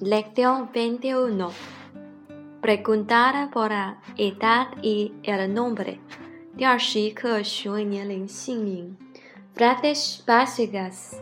Lección 21. Preguntar por la edad y el nombre. 第二十一课询问年龄、姓名。Frases básicas.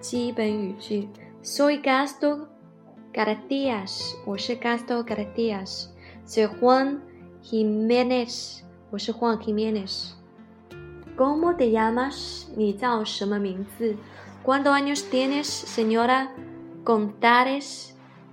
基本语句。Soy Gasto García. 我是 Gasto García. Soy Juan Jiménez. 我是 Juan Jiménez. ¿Cómo te llamas? 你叫什么名字？¿Cuántos años tienes, señora González?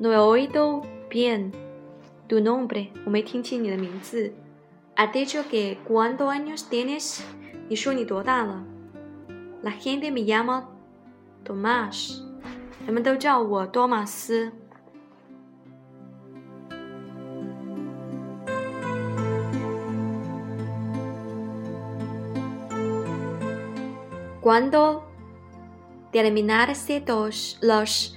No he oído bien tu nombre, o me ¿Has dicho que cuántos años tienes? ¿Y yo ni La gente me llama Tomás. Me me Tomás. Cuando terminarse los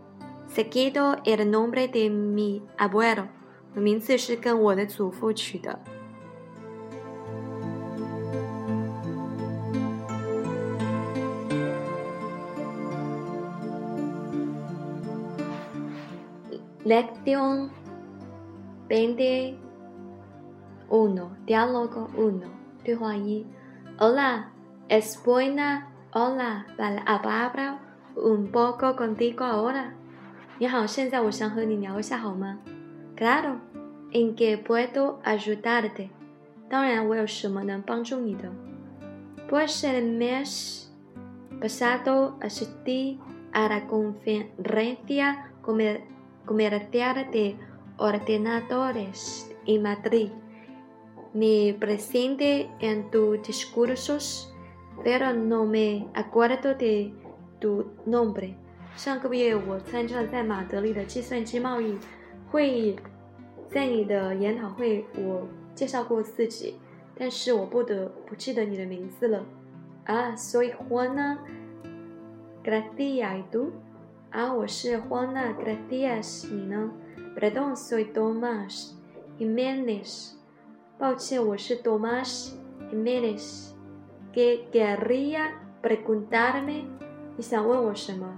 Seguido el nombre de mi abuelo，我名字是跟我的祖父取的。Lección veinte uno diálogo uno 对话一 Hola, es buena. Hola, para hablar un poco contigo ahora. 你好，现在我想和你聊一下，好吗？Claro, en qué puedo ayudarte？当然，我有什么能帮助你的？Pues el mes pasado asistí a la conferencia comercial de ordenadores en Madrid. Me presenté en tus discursos, pero no me acuerdo de tu nombre. 上个月我参加了在马德里的计算机贸易会议，在你的研讨会我介绍过自己，但是我不得不记得你的名字了啊！所以，Hona Gracias，啊，我是 Hona Gracias，你呢？Pero soy Domas Jimenez，抱歉，我是 Domas Jimenez。¿Querrías preguntarme? 你想问我什么？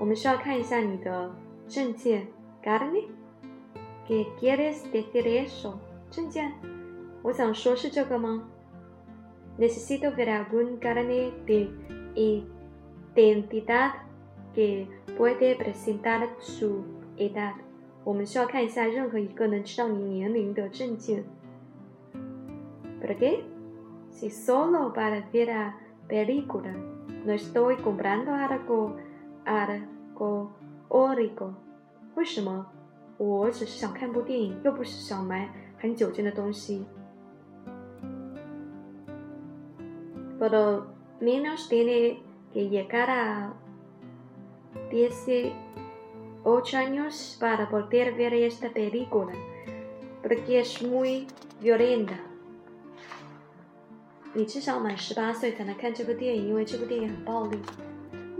我们需要看一下你的证件，Carne？¿Qué quieres decir eso？证件？我想说是这个吗？Necesito ver algún carne de identidad que puede presentar su edad。我们需要看一下任何一个能知道你年龄的证件。¿Por qué? Si solo para ver la película, no estoy comprando algo. Adgo, origo. 为什么？我只是想看部电影，又不是想买很酒精的东西。Pero menos tiene que llegar a dieciocho años para poder ver esta película, porque es muy violenta. 你至少满十八岁才能看这部电影，因为这部电影很暴力。